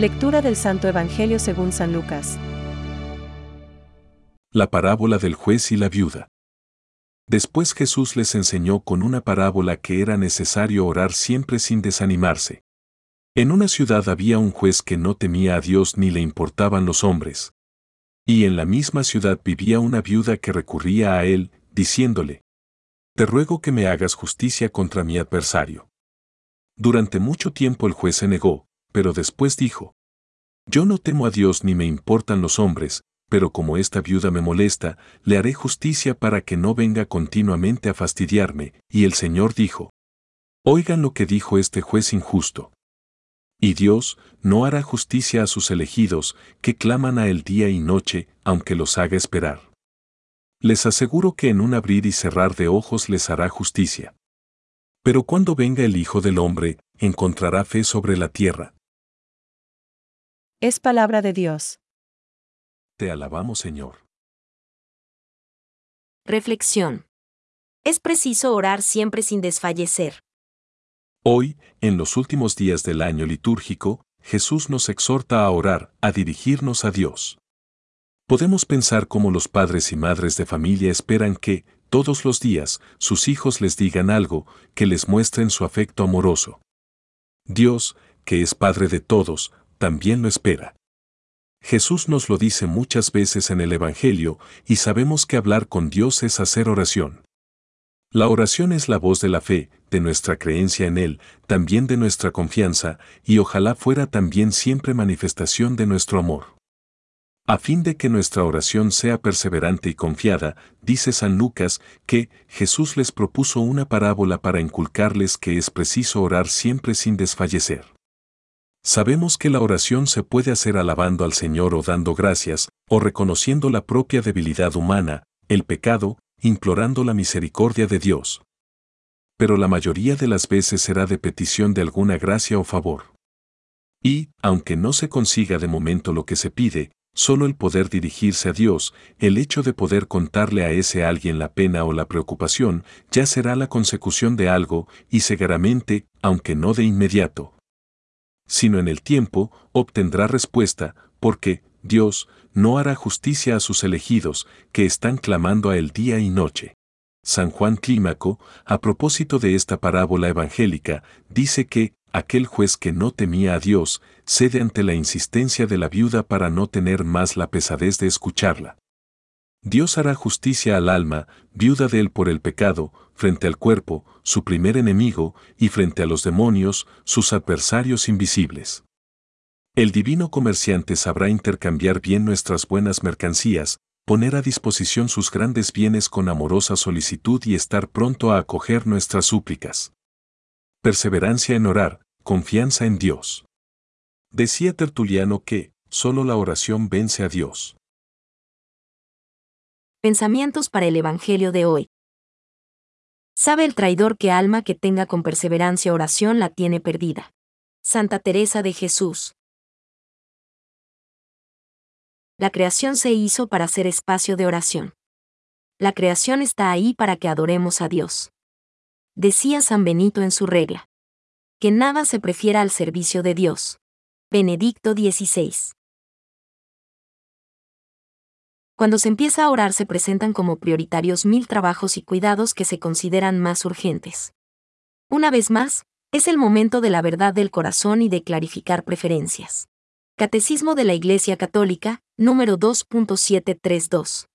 Lectura del Santo Evangelio según San Lucas. La parábola del juez y la viuda. Después Jesús les enseñó con una parábola que era necesario orar siempre sin desanimarse. En una ciudad había un juez que no temía a Dios ni le importaban los hombres. Y en la misma ciudad vivía una viuda que recurría a él, diciéndole, Te ruego que me hagas justicia contra mi adversario. Durante mucho tiempo el juez se negó, pero después dijo, Yo no temo a Dios ni me importan los hombres, pero como esta viuda me molesta, le haré justicia para que no venga continuamente a fastidiarme. Y el Señor dijo, Oigan lo que dijo este juez injusto. Y Dios no hará justicia a sus elegidos, que claman a él día y noche, aunque los haga esperar. Les aseguro que en un abrir y cerrar de ojos les hará justicia. Pero cuando venga el Hijo del Hombre, encontrará fe sobre la tierra. Es palabra de Dios. Te alabamos, Señor. Reflexión. Es preciso orar siempre sin desfallecer. Hoy, en los últimos días del año litúrgico, Jesús nos exhorta a orar, a dirigirnos a Dios. Podemos pensar cómo los padres y madres de familia esperan que, todos los días, sus hijos les digan algo, que les muestren su afecto amoroso. Dios, que es Padre de todos, también lo espera. Jesús nos lo dice muchas veces en el Evangelio y sabemos que hablar con Dios es hacer oración. La oración es la voz de la fe, de nuestra creencia en Él, también de nuestra confianza, y ojalá fuera también siempre manifestación de nuestro amor. A fin de que nuestra oración sea perseverante y confiada, dice San Lucas que Jesús les propuso una parábola para inculcarles que es preciso orar siempre sin desfallecer. Sabemos que la oración se puede hacer alabando al Señor o dando gracias, o reconociendo la propia debilidad humana, el pecado, implorando la misericordia de Dios. Pero la mayoría de las veces será de petición de alguna gracia o favor. Y, aunque no se consiga de momento lo que se pide, solo el poder dirigirse a Dios, el hecho de poder contarle a ese alguien la pena o la preocupación, ya será la consecución de algo, y seguramente, aunque no de inmediato, sino en el tiempo, obtendrá respuesta, porque Dios no hará justicia a sus elegidos, que están clamando a él día y noche. San Juan Clímaco, a propósito de esta parábola evangélica, dice que, aquel juez que no temía a Dios, cede ante la insistencia de la viuda para no tener más la pesadez de escucharla. Dios hará justicia al alma, viuda de él por el pecado, frente al cuerpo, su primer enemigo, y frente a los demonios, sus adversarios invisibles. El divino comerciante sabrá intercambiar bien nuestras buenas mercancías, poner a disposición sus grandes bienes con amorosa solicitud y estar pronto a acoger nuestras súplicas. Perseverancia en orar, confianza en Dios. Decía Tertuliano que, solo la oración vence a Dios. Pensamientos para el Evangelio de hoy. Sabe el traidor que alma que tenga con perseverancia oración la tiene perdida. Santa Teresa de Jesús. La creación se hizo para ser espacio de oración. La creación está ahí para que adoremos a Dios. Decía San Benito en su regla. Que nada se prefiera al servicio de Dios. Benedicto XVI. Cuando se empieza a orar se presentan como prioritarios mil trabajos y cuidados que se consideran más urgentes. Una vez más, es el momento de la verdad del corazón y de clarificar preferencias. Catecismo de la Iglesia Católica, número 2.732.